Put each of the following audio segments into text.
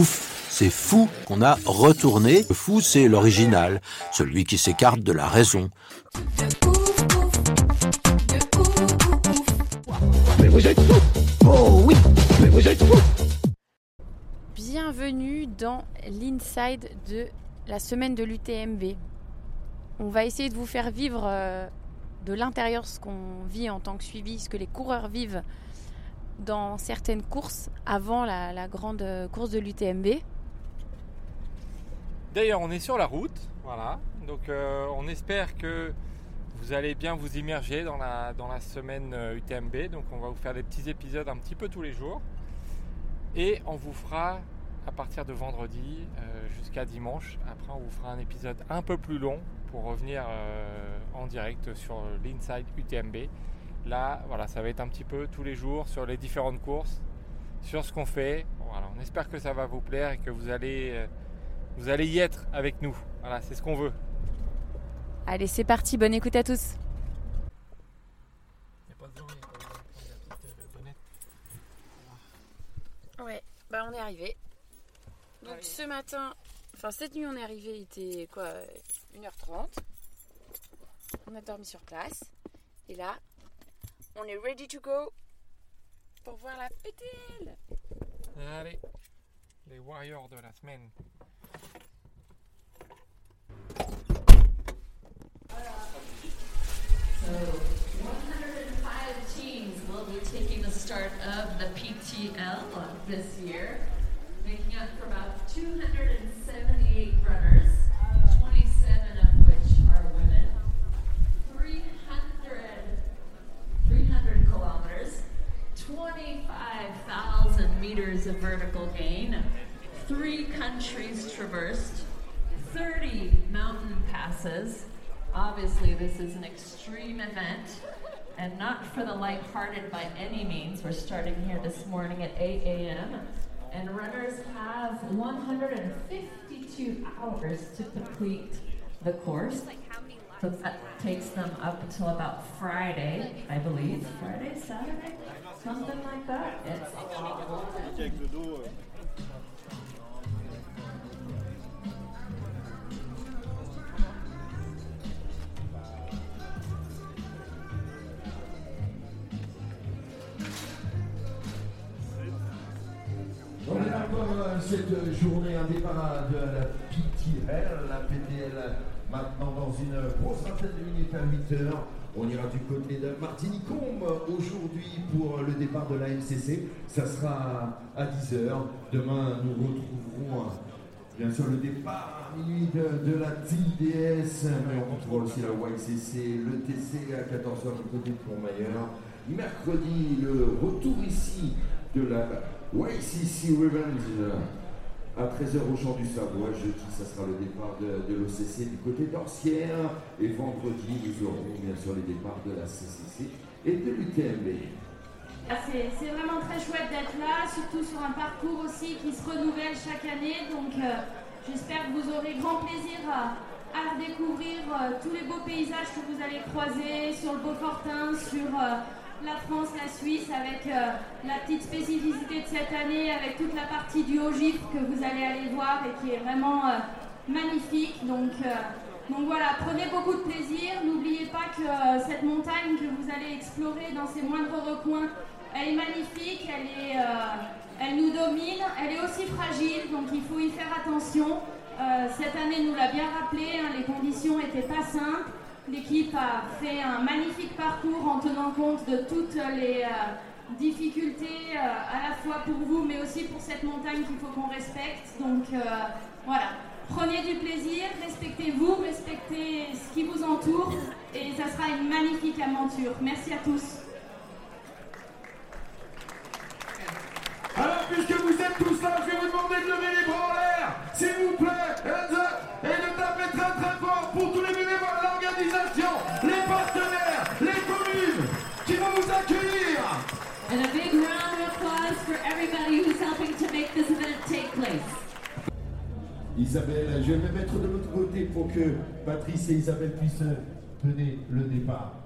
Ouf, c'est fou qu'on a retourné. Le fou, c'est l'original, celui qui s'écarte de la raison. Bienvenue dans l'inside de la semaine de l'UTMB. On va essayer de vous faire vivre euh, de l'intérieur ce qu'on vit en tant que suivi, ce que les coureurs vivent dans certaines courses avant la, grande euh, course de l'UTMB. D'ailleurs, on est sur la route, voilà. Donc, euh, on espère que vous allez bien vous immerger dans la, dans la semaine euh, UTMB. Donc, on va vous faire des petits épisodes un petit peu tous les jours. Et on vous fera, à partir de vendredi euh, jusqu'à dimanche, après, on vous fera un épisode un peu plus long pour revenir euh, en direct sur l'Inside UTMB. Là, voilà, ça va être un petit peu tous les jours sur les différentes courses, sur ce qu'on fait. Voilà, on espère que ça va vous plaire et que vous allez, euh, vous allez y être avec nous. Voilà, c'est ce qu'on veut. Allez, c'est parti, bonne écoute à tous. Ouais, bah on est arrivé. Donc ce matin, enfin cette nuit on est arrivé, il était quoi 1h30. On a dormi sur place. Et là, on est ready to go pour voir la pétille. Allez, les warriors de la semaine. So 105 teams will be taking the start of the PTL this year, making up for about 278 runners, meters of vertical gain, three countries traversed, 30 mountain passes. Obviously, this is an extreme event and not for the lighthearted by any means. We're starting here this morning at 8 a.m. And runners have 152 hours to complete the course. So that takes them up until about Friday, I believe. Friday, Saturday? Something like that. Euh, cette journée, un départ de la PTL, la PTL maintenant dans une grosse vingtaine de minutes à 8 heures. On ira du côté de Martinicombe aujourd'hui pour le départ de la MCC. Ça sera à 10 heures. Demain, nous retrouverons bien sûr le départ à minuit de, la TDS, mais on retrouvera aussi la YCC, le TC à 14h du côté de Courmayeur. Mercredi, le retour ici de la YCC Revenge à 13h au Champ du Savoie. Jeudi, ça sera le départ de, l'OCC du côté d'Orsières. Et vendredi, nous aurons bien sûr les départs de la CCC et de l'UTMB. C'est vraiment très chouette d'être là, surtout sur un parcours aussi qui se renouvelle chaque année. Donc euh, j'espère que vous aurez grand plaisir à, à redécouvrir euh, tous les beaux paysages que vous allez croiser sur le Beaufortin, sur euh, la France, la Suisse, avec euh, la petite spécificité de cette année, avec toute la partie du haut gifre que vous allez aller voir et qui est vraiment euh, magnifique. Donc, euh, donc voilà, prenez beaucoup de plaisir. N'oubliez pas que cette montagne que vous allez explorer dans ses moindres recoins, elle est magnifique, elle, est, elle nous domine, elle est aussi fragile, donc il faut y faire attention. Cette année nous l'a bien rappelé, hein, les conditions n'étaient pas simples. L'équipe a fait un magnifique parcours en tenant compte de toutes les euh, difficultés, euh, à la fois pour vous, mais aussi pour cette montagne qu'il faut qu'on respecte. Donc euh, voilà, prenez du plaisir, respectez-vous, respectez ce qui vous entoure, et ça sera une magnifique aventure. Merci à tous. Alors, tout ça, je vais vous demander de lever les bras en l'air, s'il vous plaît, Isabelle, je vais me mettre de l'autre côté pour que Patrice et Isabelle puissent donner le départ.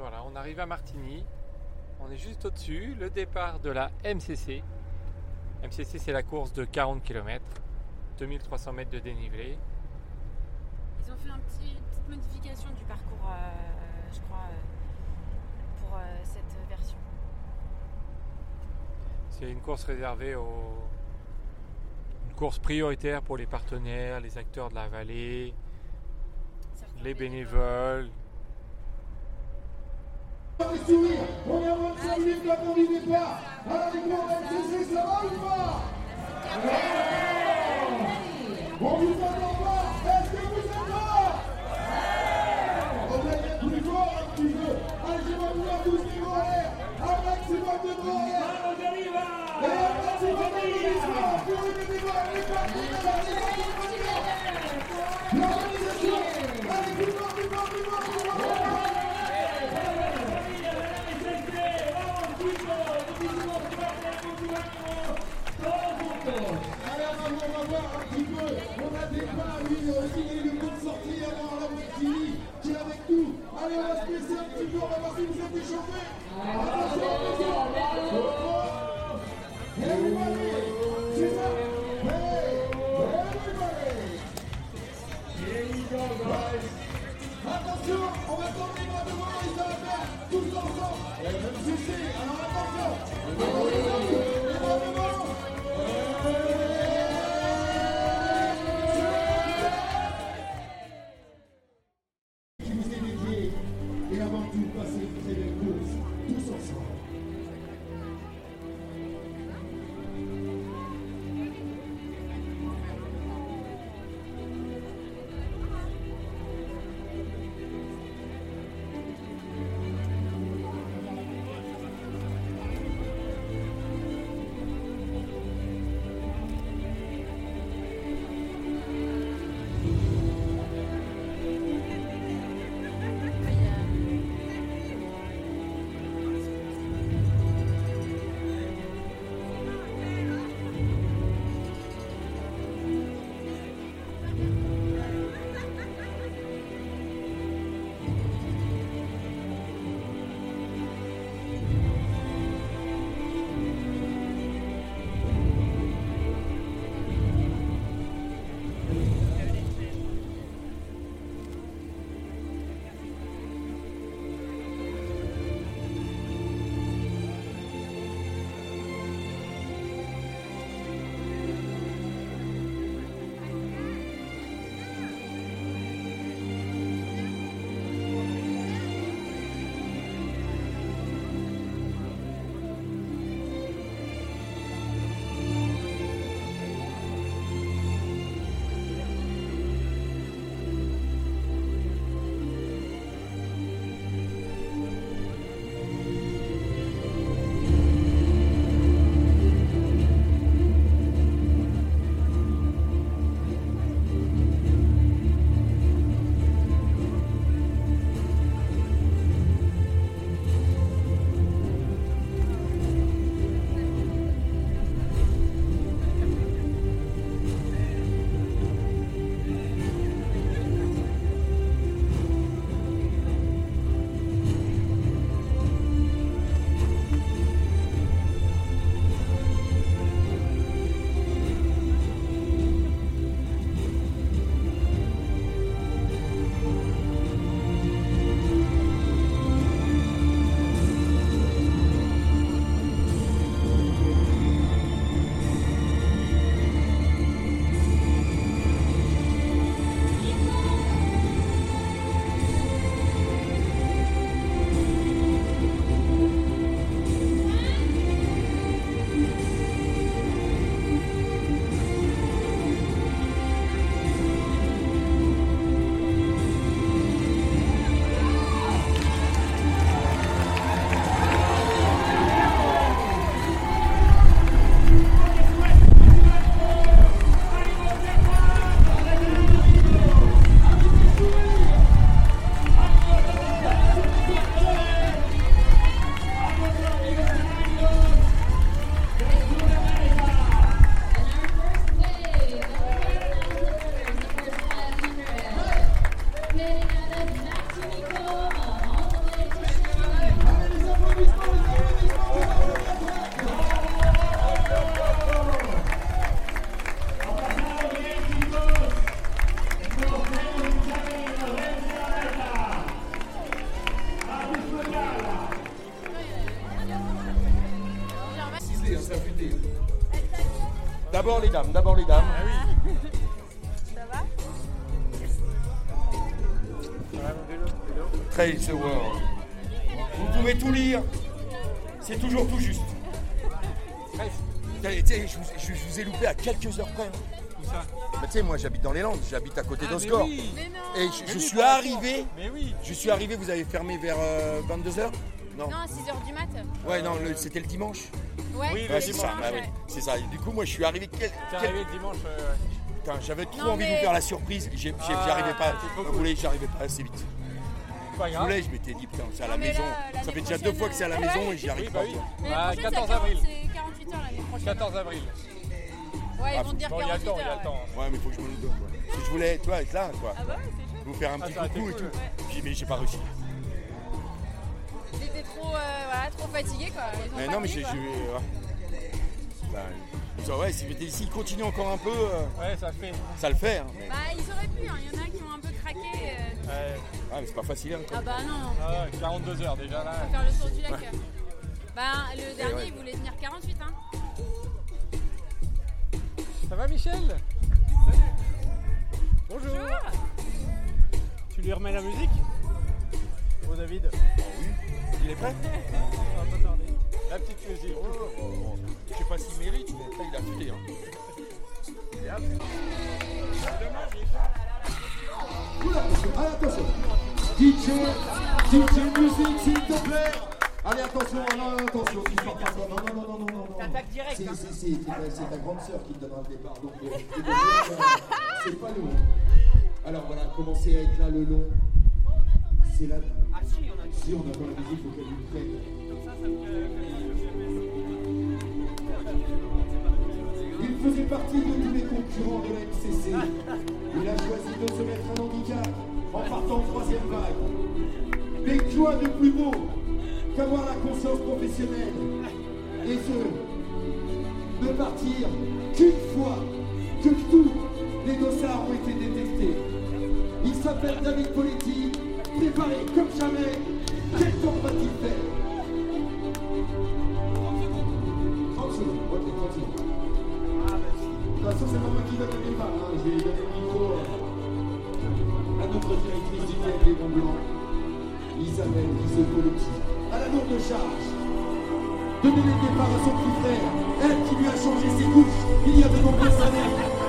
Voilà, on arrive à Martigny. On est juste au-dessus, le départ de la MCC. MCC, c'est la course de 40 km, 2300 mètres de dénivelé. Ils ont fait un petit- une petite modification du parcours, euh, je crois, euh, pour euh, cette version. C'est une course réservée aux. Une course prioritaire pour les partenaires, les acteurs de la vallée, les bénévoles. On est en 25 minutes avant du départ. Gros MCC, ça va ou pas On vous entend pas Est-ce que vous êtes là On va être plus fort. Allez, voir tous les l'air. Un maximum de l'air. Et un maximum d'applaudissements pour les bénévoles, les. D'abord les dames, d'abord les dames. Ça va? Trails the World. Vous pouvez tout lire. C'est toujours tout juste. Je, vous- je- je vous ai loupé à quelques heures près. hein. Où ça? Bah, tu sais, moi j'habite dans les Landes, j'habite à côté Ah, oui. Non Et je, oui, suis arrivé, Mais oui. je suis arrivé, vous avez fermé vers 22h Non. Non, 6h du mat. Ouais, non, c'était le dimanche. Ouais, Oui, c'est ça, bah oui, ouais. c'est ça. Du coup, moi je suis arrivé. Quel, T'es quel- arrivé le dimanche. euh. Putain, j'avais trop Non, envie de vous faire la surprise. J'ai- Ah, J'arrivais pas. Vous voulez, j'arrivais pas assez vite. Je voulais, je m'étais dit, putain, c'est à la maison. là, Ça fait déjà deux fois que c'est à la euh, maison ouais. et j'y arrive Oui, pas. bah oui. quoi. Mais Bah, la prochaine, 14 c'est avril. 40 C'est 48 heures l'année prochaine. 14 avril. Ouais, ils Ah, vont te dire Bon, il y a le 48 temps, il y a heures. le temps. Ouais, mais faut que je me le donne. que je voulais, tu vois, être là, quoi. Ah bah ouais, c'est chouette. Vous faire un Ah, petit coucou et tout. Mais j'ai pas réussi. T'étais trop, euh, voilà, trop fatigué quoi. Ils ont Mais non, mais j'ai. ouais. Bah, ouais, si- mais s'il continue encore un peu, euh, Ouais, ça fait. ça le fait. hein. Mais- Bah, ils auraient pu, hein. il y en a qui ont un peu craqué. euh. Ouais. Ah, mais c'est pas facile. Hein, quoi. Ah bah non, Ah ouais, 42 heures déjà là. faut faire le tour du lac. Bah, le dernier, ouais. il voulait tenir 48, hein. Ça va Michel? Bonjour. Tu lui remets la musique? Oh David Il est prêt Ça va pas tarder. La petite musique. Oh, Je sais pas s'il mérite, mais là, il a filé. Hein. Oula, attention, allez, attention. DJ, DJ musique, s'il te plaît. Allez, attention, non, non, attention, tu sors pas. Non, non, non, non, non, non. T'attaques direct, hein. c'est- ta grande sœur qui te donnera le départ. Donc, euh, c'est pas nous. Alors voilà, commencez à être là le long. C'est là. Si, on a on attend la musique, faut qu'elle nous prenne. Il faisait partie de tous les concurrents de la MCC. Il a choisi de se mettre un handicap en partant en troisième vague. Mais quoi de plus beau qu'avoir la conscience professionnelle et ce, de partir qu'une fois que tous les dossards ont été détectés. Il s'appelle David Poletti, préparé comme jamais. Quel temps va-t-il faire 30 secondes, ok, 30 secondes. De toute façon, c'est pas moi qui donne le départ. Hein. Je le micro à notre directrice du TNB Mont Blanc, Isabelle Guizot-Poletti. À la lourde charge donner le départ à son petit frère, elle qui lui a changé ses couches il y a de nombreuses années.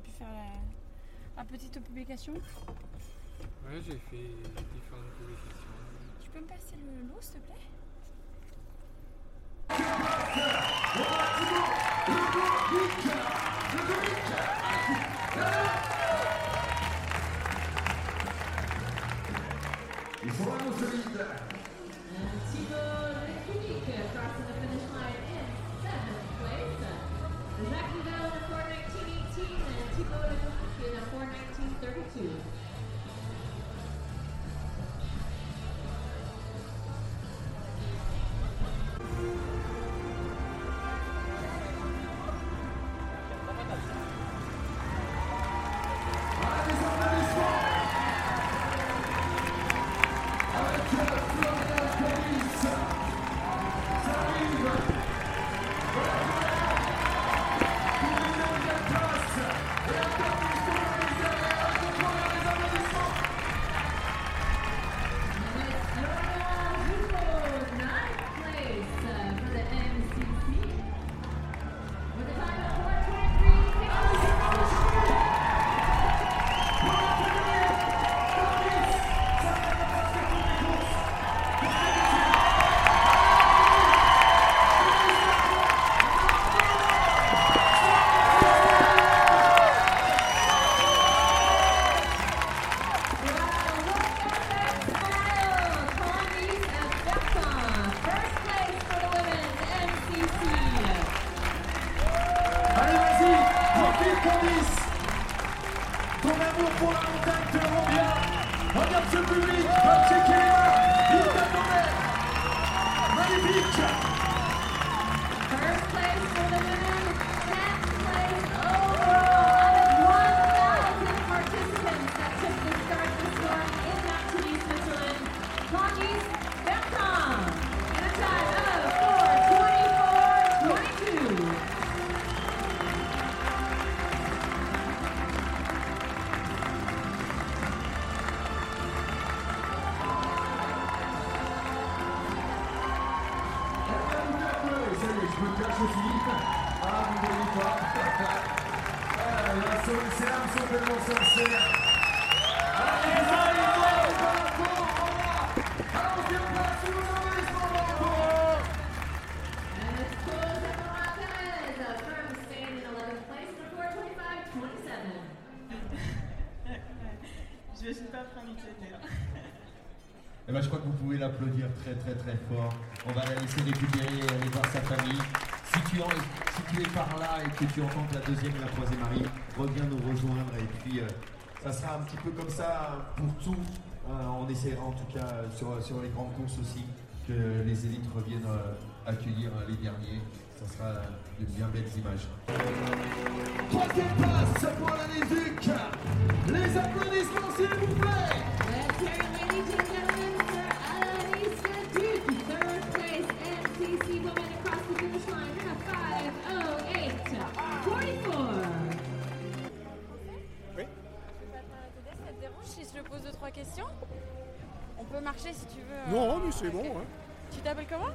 Pu faire la, la petite publication Ouais, j'ai fait différentes publications. Tu peux me passer le lot, s'il te plaît? Si tu, es par là et que tu entends la deuxième et la troisième arrivent, reviens nous rejoindre et puis euh, ça sera un petit peu comme ça pour tout. Euh, on essaiera en tout cas euh, sur, sur les grandes courses aussi que les élites reviennent euh, accueillir euh, les derniers. Ça sera de bien belles images. Troisième place pour la Lézuc. Les applaudissements s'il vous plaît. Peut marcher si tu veux. Non, euh, mais c'est bon. hein. Tu t'appelles comment?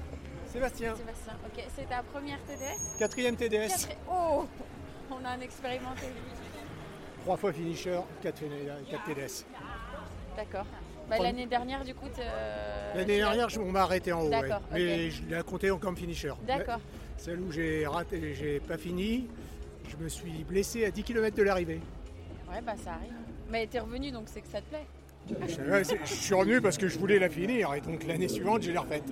Sébastien, Sébastien. Ok, c'est ta première TDS quatrième TDS, Quatre- Oh On a un expérimenté. trois fois finisher, 4, TDS. D'accord. Bah, L'année dernière, du coup, t'es- L'année dernière, je- on m'a arrêté en haut, ouais. D'accord, mais je l'ai compté comme finisher. D'accord. Celle où j'ai raté, j'ai pas fini, je me suis blessé à 10 km de l'arrivée. Ouais, bah ça arrive. Mais t'es revenu, donc c'est que ça te plaît. Ouais, Je suis revenu parce que je voulais la finir et donc l'année suivante, je l'ai refaite.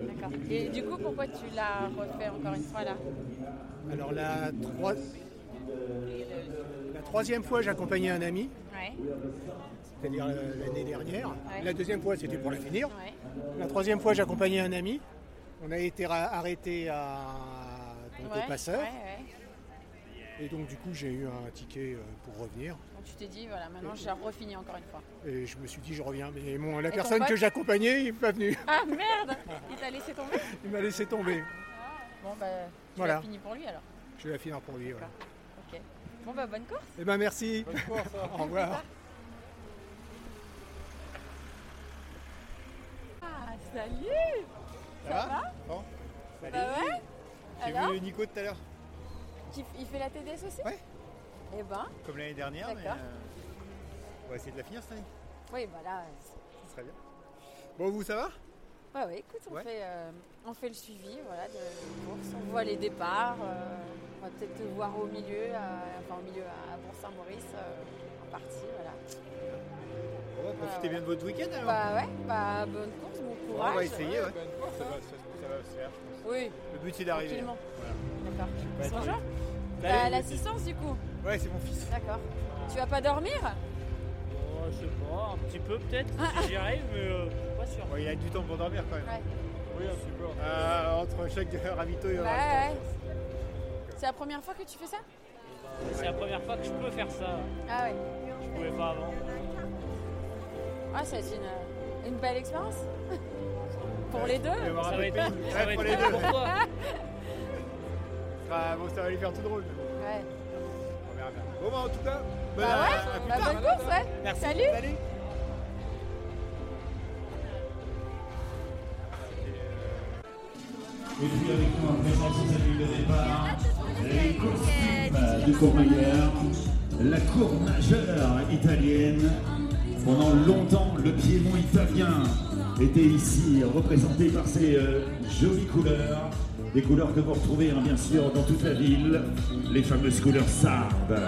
D'accord. Et du coup, pourquoi tu l'as refait encore une fois là Alors la, trois- la troisième fois, j'accompagnais un ami, Ouais. c'est-à-dire euh, l'année dernière. Ouais. La deuxième fois, c'était pour la finir. La troisième fois, j'accompagnais un ami. On a été arrêté à, au passeur. Et donc, du coup, j'ai eu un ticket euh, pour revenir. Tu t'es dit, voilà, maintenant j'ai refini encore une fois. Et je me suis dit, je reviens. Mais mon- la personne pote que j'accompagnais, il n'est pas venu. Ah merde Il t'a laissé tomber Il m'a laissé tomber. Bon, bah, tu Voilà. l'as fini pour lui alors. Je vais la finir pour lui. ouais. Ok. Bon, bah, bonne course. Eh ben merci. Au revoir. Ah, salut Ça, va Bon. Bah ouais J'ai vu Nico tout à l'heure? Qui- Il fait la TDS aussi? Ouais. Eh ben, Comme l'année dernière. mais, D'accord. on va essayer de la finir cette année. oui, bah là, Ça serait bien. Bon, vous, ça va? Ouais, ouais, écoute, on, Ouais. fait, euh, on fait le suivi voilà, de la course. On voit les départs. euh, on va peut-être te voir au milieu, à- enfin au milieu à, Bourg-Saint-Maurice, euh, en partie. Voilà. Bon, profitez bien de votre week-end Bah ouais, bah bonne course, bon courage. ouais. Ça va, ça, va, se faire, je pense. Oui, Le but, c'est d'arriver. tranquillement. Voilà. D'accord. Bonjour. T'as l'assistance du coup Ouais, c'est mon fils. D'accord. Tu vas pas dormir Oh, je sais pas, un petit peu peut-être, si j'y arrive, mais euh, pas sûr. Ouais, il a du temps pour dormir quand même. Ouais. Oui, un petit peu. Euh, entre chaque ravito, il y Ouais, aura le ouais. C'est la première fois que tu fais ça C'est la première fois que je peux faire ça. Ah ouais. Je pouvais pas avant. Ah, c'est une, une belle expérience. Pour les deux. Va Ça un va être, ça va pour être les deux. pour Ah, bon, ça va lui faire tout drôle. Ouais. On verra bien. Bon, bah, en tout cas, Bah à- ouais, à plus bah tard. bonne course, ouais. Merci. Salut. Salut. Et puis avec nous en présence aux amis de départ, les costumes du Courmayeur, la cour majeure italienne. Pendant longtemps, le piémont italien était ici représenté par ces euh, jolies couleurs. Des couleurs que vous retrouvez hein, bien sûr dans toute la ville, les fameuses couleurs sardes.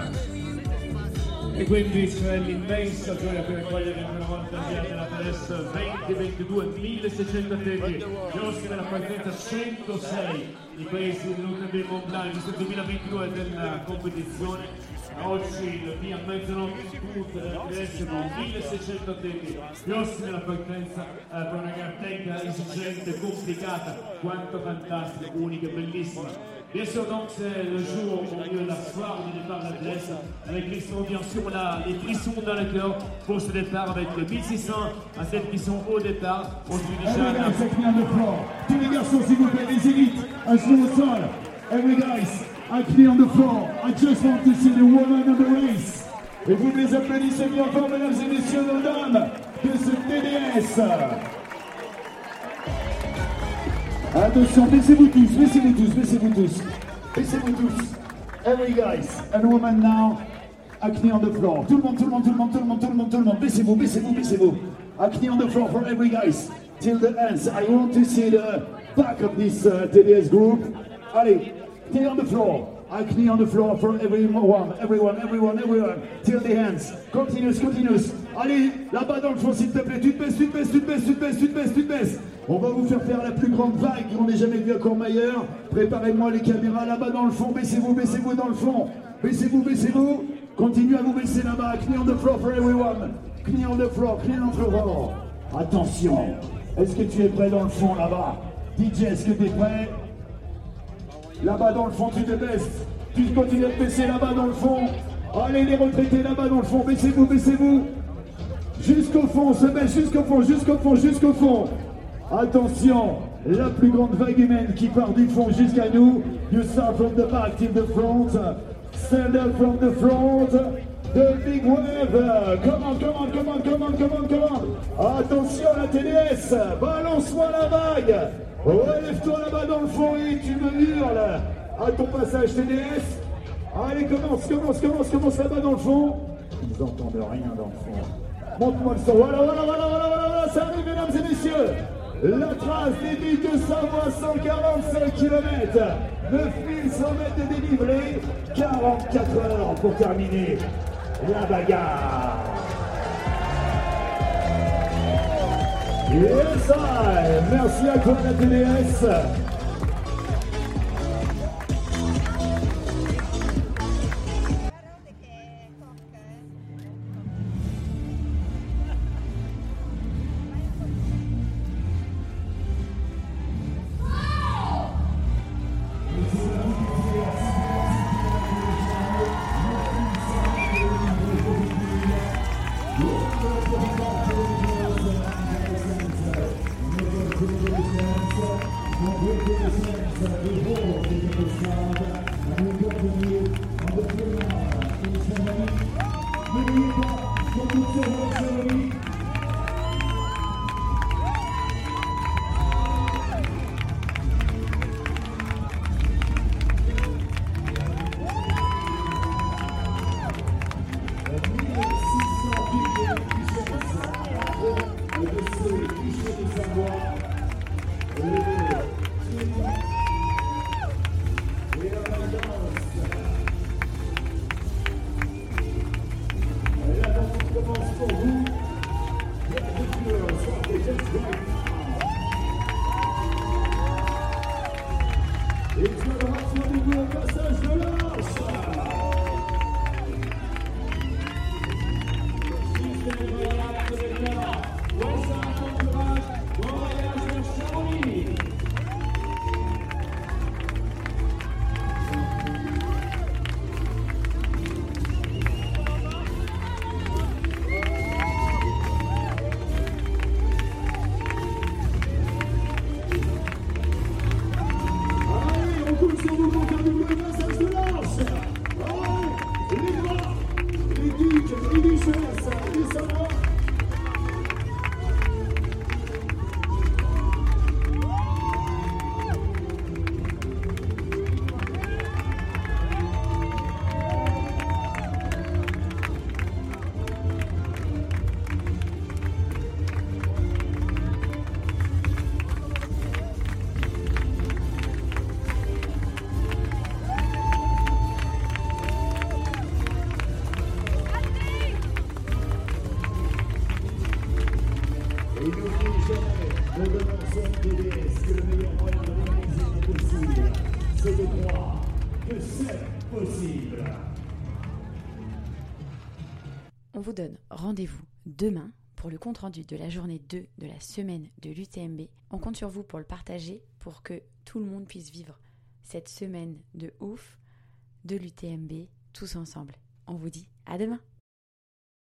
Mercedes 2022 1600 attenti chioschi della partenza 106 di questi venuti del Mont Blanc questo 2022 della competizione. Oggi via mezzanotte tutte le adesso 1600 attenti chioschi della partenza eh, per una cartella esigente complicata quanto fantastica unica e bellissima. Bien sûr, donc c'est le jour au milieu de la soirée du départ de la Blesse, avec les sons, bien sûr, on a les frissons dans le cœur pour ce départ avec 1600 athlètes qui sont au départ. Aujourd'hui déjà. Tous les garçons, s'il vous plaît, les élites, à genoux au sol. Every guys, acne on the floor. I just want to see the woman of the race. Et vous les applaudissez bien fort, mesdames et messieurs, nos dames, de ce TDS. Attention, baissez-vous tous, baissez-vous tous, baissez-vous tous. Baissez-vous tous. Every guys and woman now. Acne on the floor. Tout le monde, tout le monde, tout le monde, tout le monde, tout le monde, tout le monde. Baissez-vous, baissez-vous, baissez-vous. Acne on the floor for every guys. Till the ends. I want to see the back of this uh, TDS group. Allez, knee on the floor. Acne on the floor for everyone, everyone, everyone, everyone. Till the hands. Continuous, continuous. Allez, là-bas dans le fond, s'il te plaît. Tu te baisses, tu te baisses, tu te baisses, tu te baisses, tu te baisses, tu te baisses. On va vous faire faire la plus grande vague qu'on ait jamais vue à Courmayeur. Préparez-moi les caméras là-bas dans le fond. Baissez-vous, baissez-vous dans le fond. Baissez-vous, baissez-vous. Continuez à vous baisser là-bas. Knee on the floor for everyone. Knee on the floor, knee on the floor. Attention. Est-ce que tu es prêt dans le fond là-bas? DJ, est-ce que tu es prêt? Là-bas dans le fond, tu te baisses. Tu continues à te baisser là-bas dans le fond. Allez, les retraités là-bas dans le fond. Baissez-vous, baissez-vous. Jusqu'au fond, on se baisse jusqu'au fond, jusqu'au fond, jusqu'au fond. Attention, la plus grande vague humaine qui part du fond jusqu'à nous. You start from the back till the front. Stand up from the front. The big wave. Come on, come on, come on, come on. Attention la TDS. Balance-moi la vague. Relève-toi là-bas dans le fond et tu me hurles à ton passage TDS. Allez, commence, commence, commence, commence là-bas dans le fond. Ils n'entendent rien dans le fond. Montre-moi le son. Voilà, voilà, voilà, voilà, voilà, voilà, ça arrive, mesdames et messieurs. La trace des de Savoie, 145 km, 9100 mètres de dénivelé, 44 heures pour terminer la bagarre. Yes, I. Merci à toi la. Demain pour le compte-rendu de la journée 2 de la semaine de l'UTMB. On compte sur vous pour le partager pour que tout le monde puisse vivre cette semaine de ouf de l'UTMB tous ensemble. On vous dit à demain